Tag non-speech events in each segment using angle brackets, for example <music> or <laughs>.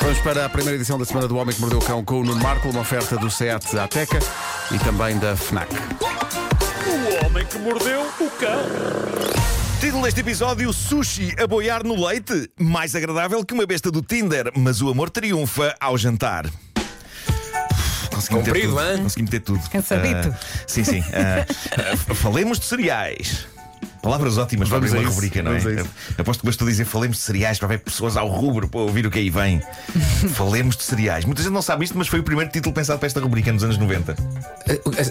Vamos para a primeira edição da Semana do Homem que Mordeu o Cão com o Nuno Marco, uma oferta do SEAT Ateca e também da FNAC. O homem que mordeu o cão. Título deste episódio: Sushi a boiar no leite. Mais agradável que uma besta do Tinder, mas o amor triunfa ao jantar. Consegui meter Comprido, tudo. hein? Consegui meter tudo. Cansadito. Ah, sim, sim. Ah, falemos de cereais. Palavras ótimas para abrir a uma isso, rubrica, não é? Aposto que bastou dizer falemos de cereais para ver pessoas ao rubro para ouvir o que aí vem. <laughs> falemos de cereais. Muita gente não sabe isto, mas foi o primeiro título pensado para esta rubrica nos anos 90.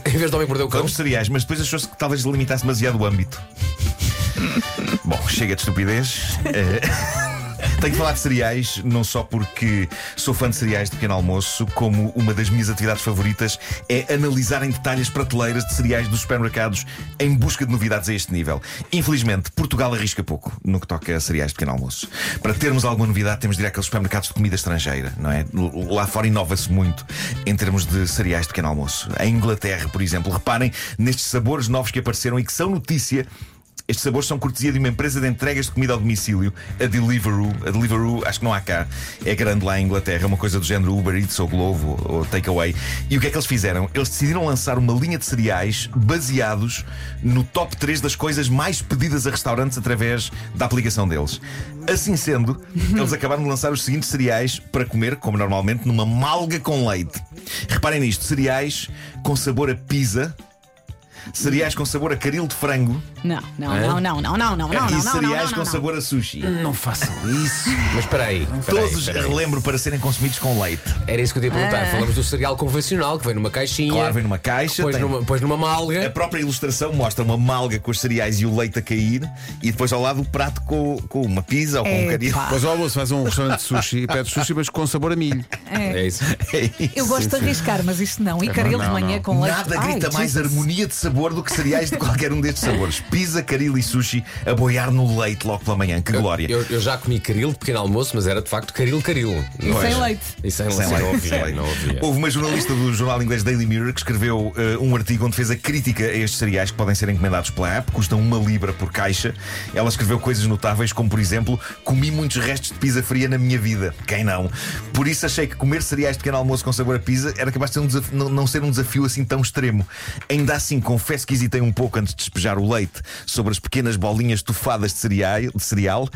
Em vez de homem mordeu o cão. Falamos de cereais, mas depois achou-se que talvez limitasse demasiado o âmbito. <laughs> Bom, chega de estupidez. <laughs> Tenho que falar de cereais, não só porque sou fã de cereais de pequeno almoço, como uma das minhas atividades favoritas é analisar em detalhe as prateleiras de cereais dos supermercados em busca de novidades a este nível. Infelizmente, Portugal arrisca pouco no que toca a cereais de pequeno almoço. Para termos alguma novidade, temos de ir àqueles supermercados de comida estrangeira, não é? Lá fora inova-se muito em termos de cereais de pequeno almoço. Em Inglaterra, por exemplo, reparem nestes sabores novos que apareceram e que são notícia. Estes sabores são cortesia de uma empresa de entregas de comida ao domicílio, a Deliveroo. A Deliveroo, acho que não há cá, é grande lá em Inglaterra, uma coisa do género Uber Eats ou Glovo ou Takeaway. E o que é que eles fizeram? Eles decidiram lançar uma linha de cereais baseados no top 3 das coisas mais pedidas a restaurantes através da aplicação deles. Assim sendo, <laughs> eles acabaram de lançar os seguintes cereais para comer, como normalmente, numa malga com leite. Reparem nisto: cereais com sabor a pizza. Cereais com sabor a caril de frango Não, não, não, não, não, não, não, não, e não, não, cereais não, com não. sabor a sushi. Não façam <laughs> isso. Mas espera aí. espera aí, Todos, espera aí. relembro, para serem consumidos com leite. Era isso que eu te ia perguntar. Ah. Falamos do cereal convencional que vem numa caixinha. Claro, vem numa caixa, Depois tem- numa, depois numa A malga. própria ilustração mostra uma malga com os cereais e o leite a cair e depois ao lado o prato com, com uma pizza ou com um Epá. caril. Pois ao almoço faz um restaurante de sushi e pede sushi, mas com sabor a milho. É isso. <laughs> É isso. Eu gosto de arriscar, mas isto não. E caril de não, manhã não. com leite. Nada Ai, grita mais Jesus. harmonia de sabor do que cereais de qualquer um destes sabores. Pizza, caril e sushi a boiar no leite logo pela manhã. Que glória. Eu, eu já comi caril de pequeno almoço, mas era de facto caril caril. E sem leite. E sem, Sem leite. leite, Não leite. não havia. Houve uma jornalista do jornal inglês Daily Mirror que escreveu eh, um artigo onde fez a crítica a estes cereais que podem ser encomendados pela app, custam uma libra por caixa. Ela escreveu coisas notáveis, como por exemplo, comi muitos restos de pizza fria na minha vida. Quem não? Por isso achei que comer cereais de pequeno almoço com sabor a pizza era capaz de ser um desafio- não, não ser um desafio assim tão extremo. Ainda assim, confesso que hesitei um pouco antes de despejar o leite sobre as pequenas bolinhas tufadas de cereal. De cereal.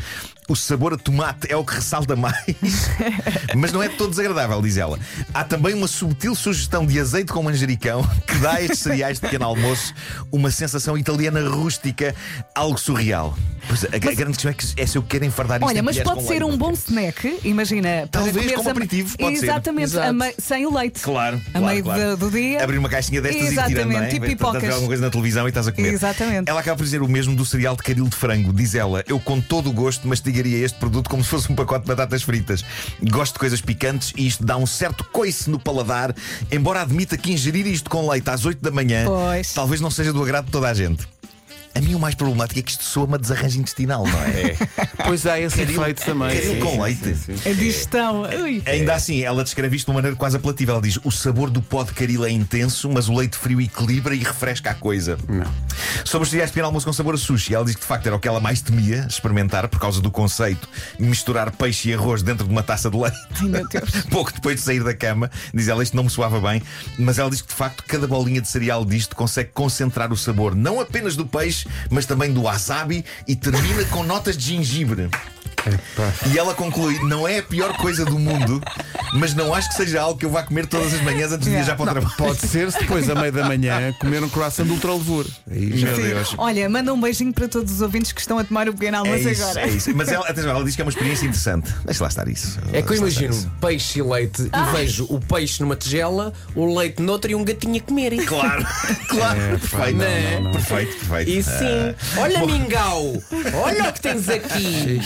O sabor a tomate é o que ressalta mais, <laughs> mas não é todo desagradável, diz ela. Há também uma subtil sugestão de azeite com manjericão que dá a estes cereais de pequeno almoço uma sensação italiana rústica, algo surreal. Pois, a, a grande questão é, que é se eu quero enfardar isto Olha, mas pode com ser leite. um bom snack, imagina. Talvez como aperitivo, pode ser. Exatamente, a mei- sem o leite. Claro, A claro, meio claro. do, do dia. Abrir uma caixinha destas e tirando, Exatamente, não é? tipo Estás a ver pipocas. alguma coisa na televisão e estás a comer. Exatamente. Ela acaba por dizer o mesmo do cereal de caril de frango. Diz ela, eu com todo o gosto mastigaria este produto como se fosse um pacote de batatas fritas. Gosto de coisas picantes e isto dá um certo coice no paladar, embora admita que ingerir isto com leite às 8 da manhã Pois. talvez não seja do agrado de toda a gente. A mim o mais problemático é que isto soa uma desarranjo intestinal, não é? Pois há esse efeito também. Caril com leite. sim, sim. A digestão. Ui. Ainda assim, ela descreve isto de uma maneira quase apelativa. Ela diz: o sabor do pó de caril é intenso, mas o leite frio equilibra e refresca a coisa. Não. Sobre os cereais de pequeno almoço com sabor a sushi, ela diz que de facto era o que ela mais temia experimentar por causa do conceito misturar peixe e arroz dentro de uma taça de leite. Ai, meu Deus. <laughs> Pouco depois de sair da cama, diz ela, isto não me soava bem, mas ela diz que de facto cada bolinha de cereal disto consegue concentrar o sabor não apenas do peixe, mas também do wasabi e termina com notas de gengibre. E ela conclui: não é a pior coisa do mundo, mas não acho que seja algo que eu vá comer todas as manhãs antes de viajar para o trabalho. Pode ser se depois, à meia da manhã, comer um croissant de já Meu. Deus. Olha, manda um beijinho para todos os ouvintes que estão a tomar o pequeno É almoço isso, agora. é isso. Mas ela, atenção, ela diz que é uma experiência interessante. Deixa lá estar isso. É que eu Deixa lá estar imagino peixe e leite e vejo o peixe numa tigela, o leite noutra e um gatinho a comerem. <laughs> Claro, claro, perfeito. não, não, não. Perfeito, perfeito. E sim, olha mingau, olha o que tens aqui.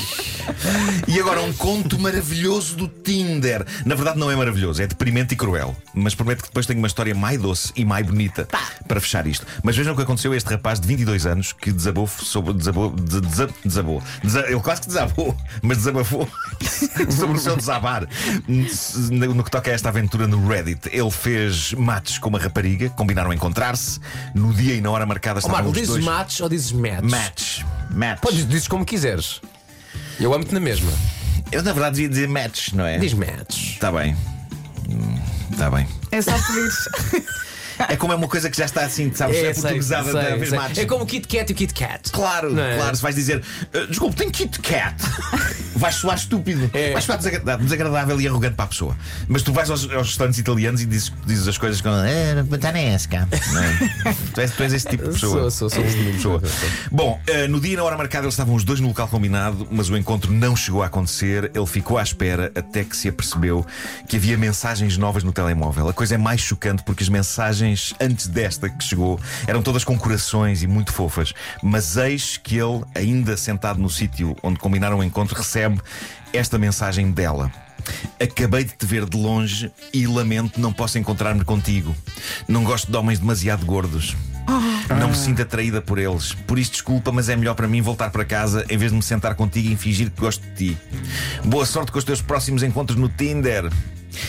E agora um conto maravilhoso do Tinder. Na verdade, não é maravilhoso, é deprimente e cruel. Mas prometo que depois tenho uma história mais doce e mais bonita para fechar isto. Mas vejam o que aconteceu a este rapaz de 22 anos que desabou sobre. Desabou. de- desa- desabou. Desa- ele quase que desabou, mas desabafou <laughs> sobre o seu desabar. No no que toca a esta aventura no Reddit, ele fez mates com uma rapariga, combinaram encontrar-se. No dia e na hora marcada estavam Marco, dizes dois. match ou dizes match? Match. Match. Podes dizes como quiseres. Eu amo-te na mesma. Eu na verdade devia dizer match, não é? Diz match. Está bem. Está bem. É só pedir. <laughs> É como é uma coisa que já está assim, sabes? É, sei, portuguesada sei, da vez. É como o Kit Kat e o Kit Kat. Claro, é? claro, se vais dizer "Ah, Desculpe, tem Kit Kat <laughs> Vais soar estúpido É. Vais soar desagra- desagradável e arrogante para a pessoa Mas tu vais aos, aos restaurantes italianos e dizes, dizes as coisas com "Eh, batanesca", não é? <laughs> tu, és, tu és esse tipo de pessoa Sou, sou, sou. És esse tipo de pessoa. Bom, eh, no dia e na hora marcada eles estavam os dois no local combinado Mas o encontro não chegou a acontecer Ele ficou à espera até que se apercebeu Que havia mensagens novas no telemóvel A coisa é mais chocante porque as mensagens Antes desta que chegou Eram todas com corações e muito fofas Mas eis que ele, ainda sentado no sítio Onde combinaram o encontro Recebe esta mensagem dela Acabei de te ver de longe e lamento não posso encontrar-me contigo. Não gosto de homens demasiado gordos. Não me sinto atraída por eles. Por isso, desculpa, mas é melhor para mim voltar para casa em vez de me sentar contigo e fingir que gosto de ti. Boa sorte com os teus próximos encontros no Tinder.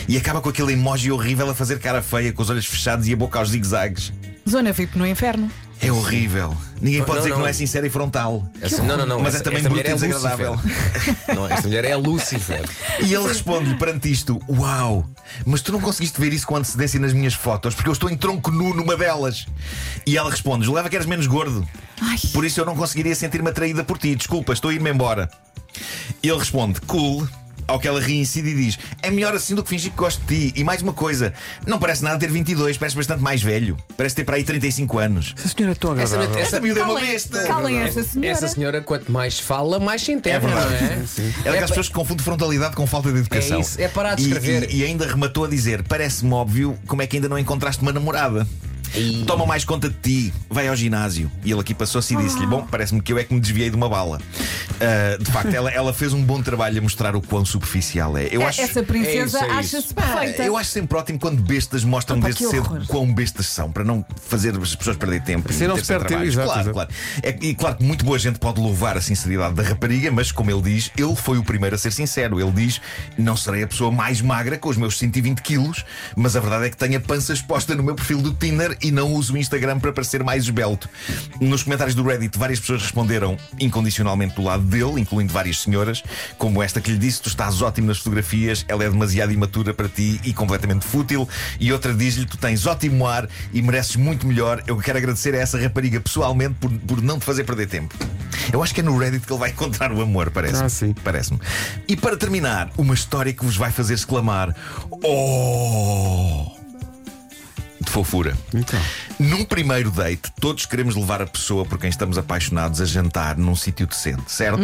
E acaba com aquele emoji horrível a fazer cara feia, com os olhos fechados e a boca aos zigue-zagues. Zona VIP no inferno. É horrível. Ninguém pode Não, dizer que não. não é sincero e frontal. Essa- não, não, não. Mas é essa- também bruto mulher e é desagradável. <laughs> Não, esta mulher é a Lucifer. E ele responde-lhe perante isto: Uau, mas tu não conseguiste ver isso com antecedência nas minhas fotos porque eu estou em tronco nu numa delas. E ela responde: Julgava que eras menos gordo. Ai. Por isso eu não conseguiria sentir-me atraída por ti. Desculpa, estou a ir-me embora. E ele responde: Cool. Ao que ela reincide e diz: É melhor assim do que fingir que gosto de ti. E mais uma coisa: não parece nada ter 22, parece bastante mais velho. Parece ter para aí 35 anos. Essa senhora é tão Essa, agradável. essa, Esta miúda é uma Calem, besta. calem essa senhora. essa senhora, quanto mais fala, mais se É enterra, não <laughs> verdade. é? É daquelas É pessoas que confundem frontalidade com falta de educação. É isso, é parar de E- escrever. E, e ainda rematou a dizer: Parece-me óbvio como é que ainda não encontraste uma namorada. E- Toma mais conta de ti, vai ao ginásio. E ele aqui passou-se e disse-lhe: Bom, parece-me que eu é que me desviei de uma bala. Ah, de facto, ela, ela fez um bom trabalho a mostrar o quão superficial é. Eu É- acho. Essa princesa é isso, é acha-se isso. perfeita. Eu acho sempre ótimo quando bestas mostram Opa, desde cedo horror. quão bestas são, para não fazer as pessoas perder tempo. Assim e não ter se perde trabalhos. tempo, exato, Claro, exato. claro. É, e claro que muito boa gente pode louvar a sinceridade da rapariga, mas como ele diz, ele foi o primeiro a ser sincero. Ele diz: Não serei a pessoa mais magra com os meus 120 quilos, mas a verdade é que tenho a pança exposta no meu perfil do Tinder e não uso o Instagram para parecer mais esbelto. Nos comentários do Reddit, várias pessoas responderam incondicionalmente do lado dele, incluindo várias senhoras, como esta que lhe disse: Tu estás ótimo nas fotografias, ela é demasiado imatura para ti e completamente fútil. E outra diz-lhe: Tu tens ótimo ar e mereces muito melhor. Eu quero agradecer a essa rapariga pessoalmente por, por não te fazer perder tempo. Eu acho que é no Reddit que ele vai encontrar o amor, parece-me. Ah, sim. Parece-me. E para terminar, uma história que vos vai fazer exclamar: Oh! De fofura. Então. Num primeiro date, todos queremos levar a pessoa por quem estamos apaixonados a jantar num sítio decente, certo?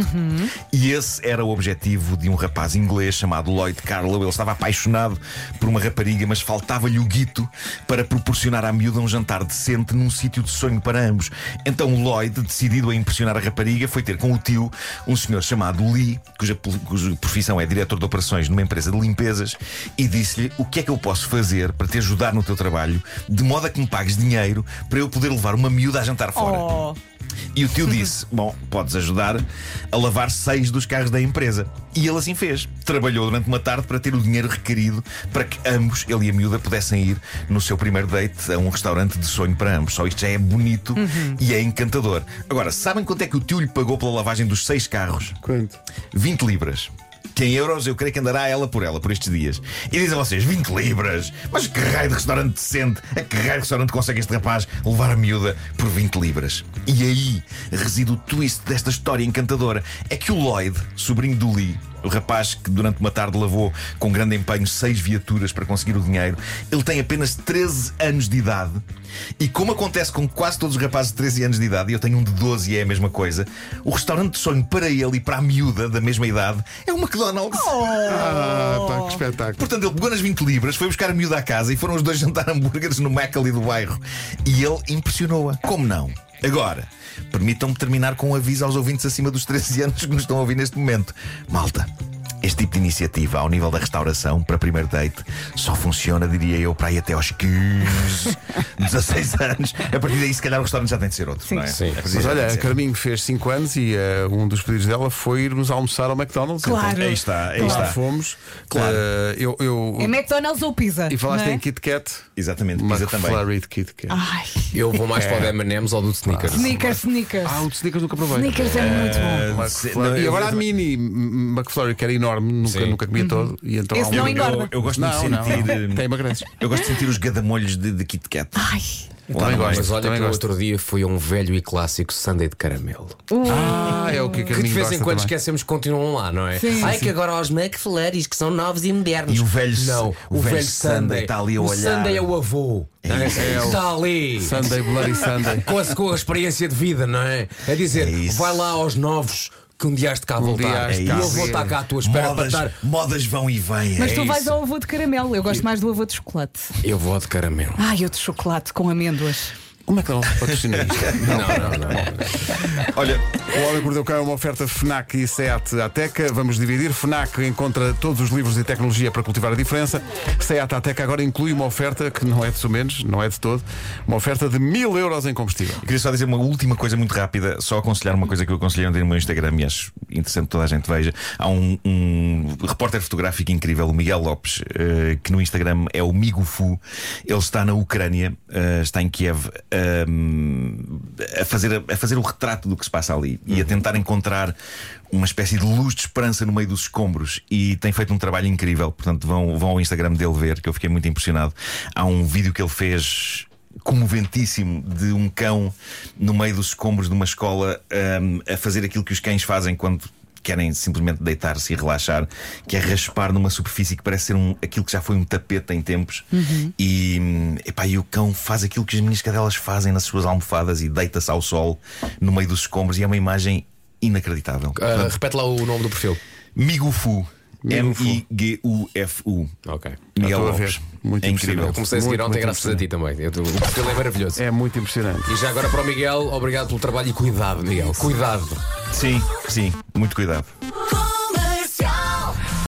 E esse era o objetivo de um rapaz inglês chamado Lloyd Carlow. Ele estava apaixonado por uma rapariga, mas faltava-lhe o guito para proporcionar à miúda um jantar decente num sítio de sonho para ambos. Então Lloyd, decidido a impressionar a rapariga, foi ter com o tio, um senhor chamado Lee, cuja, cuja profissão é diretor de operações numa empresa de limpezas, e disse-lhe o que é que eu posso fazer para te ajudar no teu trabalho, de modo a que me pagues dinheiro para eu poder levar uma miúda a jantar fora. Oh. E o tio disse: <laughs> Bom, podes ajudar a lavar seis dos carros da empresa. E ele assim fez. Trabalhou durante uma tarde para ter o dinheiro requerido para que ambos, ele e a miúda, pudessem ir no seu primeiro date a um restaurante de sonho para ambos. Só isto já é bonito e é encantador. Agora, sabem quanto é que o tio lhe pagou pela lavagem dos seis carros? Quanto? 20 libras. Que em euros eu creio que andará ela por ela por estes dias. E dizem vocês, 20 libras? Mas que raio de restaurante decente? A que raio de restaurante consegue este rapaz levar a miúda por 20 libras? E aí reside o twist desta história encantadora. É que o Lloyd, sobrinho do Lee, o rapaz que durante uma tarde lavou com grande empenho seis viaturas para conseguir o dinheiro, ele tem apenas 13 anos de idade. E como acontece com quase todos os rapazes de 13 anos de idade, e eu tenho um de 12 e é a mesma coisa, o restaurante de sonho para ele e para a miúda da mesma idade é o McDonald's. Ah, pá, que espetáculo. Portanto, ele pegou nas 20 libras, foi buscar a miúda à casa e foram os dois <laughs> jantar hambúrgueres no Mac ali do bairro. E ele impressionou-a. Como não? Agora, permitam-me terminar com um aviso aos ouvintes acima dos 13 anos que nos estão a ouvir neste momento. Malta. Este tipo de iniciativa ao nível da restauração para primeiro date só funciona, diria eu, para ir até aos 15, 16 <laughs> anos. A partir daí, se calhar, o restaurante já tem de ser outro, não é? Sim. Mas olha, a. Carminho fez 5 anos e eh, um dos pedidos dela foi irmos almoçar ao McDonald's. Claro. Então, Aí está, aí lá está. fomos. Claro. Eh, eu, eu- É McDonald's ou pizza? E falaste é? em Kit Kat. Exatamente, pizza também. McFlurry de Kit Kat. Ai, Eu vou mais para o M&M's ou do Snickers. sneakers, sneakers. Ah, o de Snickers nunca provei. Sneakers é muito bom. Ah, McFlurry. não, e agora a mini McFlurry, que era enorme. Enorme, nunca, Sim. nunca comia todo. E então Esse há um- não Eu, engorda. eu, eu gosto de não, sentir. tem emagreces. Eu gosto de sentir os gadamolhos de, de Kit Kat. Ai, também gosto. Mas olha Também que gosto. outro dia fui a um velho e clássico Sunday de caramelo. Ah, é o que, a Que de vez em quando também. esquecemos que continuam lá, não é? Sim. Ai, que agora os McFlurries que são novos e modernos. E o velho- Não, o o, velho velho Sunday está ali a o olhar. Sunday é o avô. não é? Está ali. Sunday, Bloody Sunday. Com a, com a experiência de vida, não é? A dizer, É vai lá aos novos que um dia has de cá voltar. dia has de e eu vou estar cá à tua espera Modas, para estar. modas vão e vêm. mas é tu vais isso. ao avô de caramelo. Eu gosto mais do avô de chocolate. Eu vou de caramelo. Ai, eu de chocolate com amêndoas. Como é que não patrocina isto? <laughs> Não, não, não. Olha, O Homem que Mordeu Cão é uma oferta FNAC e SEAT Ateca. Vamos dividir. FNAC encontra todos os livros e tecnologia para cultivar a diferença. SEAT Ateca agora inclui uma oferta que não é de sumenos, não é de todo, uma oferta de mil euros em combustível. queria só dizer uma última coisa muito rápida, só aconselhar uma coisa que eu aconselhei ontem no meu Instagram e acho interessante que toda a gente veja. Há um, um repórter fotográfico incrível, o Miguel Lopes, eh, que no Instagram é o Migufu. Ele está na Ucrânia, eh, está em Kiev, eh, a, fazer, a fazer o retrato do que se passa ali e a tentar encontrar uma espécie de luz de esperança no meio dos escombros e tem feito um trabalho incrível. Portanto, vão, vão ao Instagram dele ver, que eu fiquei muito impressionado. Há um vídeo que ele fez comoventíssimo de um cão no meio dos escombros de uma escola hum, a fazer aquilo que os cães fazem quando querem simplesmente deitar-se e relaxar, que é raspar numa superfície que parece ser um, aquilo que já foi um tapete em tempos. E, hum, epá, e o cão faz aquilo que as minhas cadelas fazem nas suas almofadas e deita-se ao sol no meio dos escombros. E é uma imagem inacreditável. Ah, repete lá o nome do perfil. Migufu. Migufu. Ok. Miguel estou a ver. Muito é incrível. impressionante. Comecei a seguir Muito, ontem muito graças a ti também. Eu- O perfil é maravilhoso. É muito impressionante. E já agora para o Miguel, obrigado pelo trabalho e cuidado, Miguel. Cuidado. Sim, sim, muito cuidado.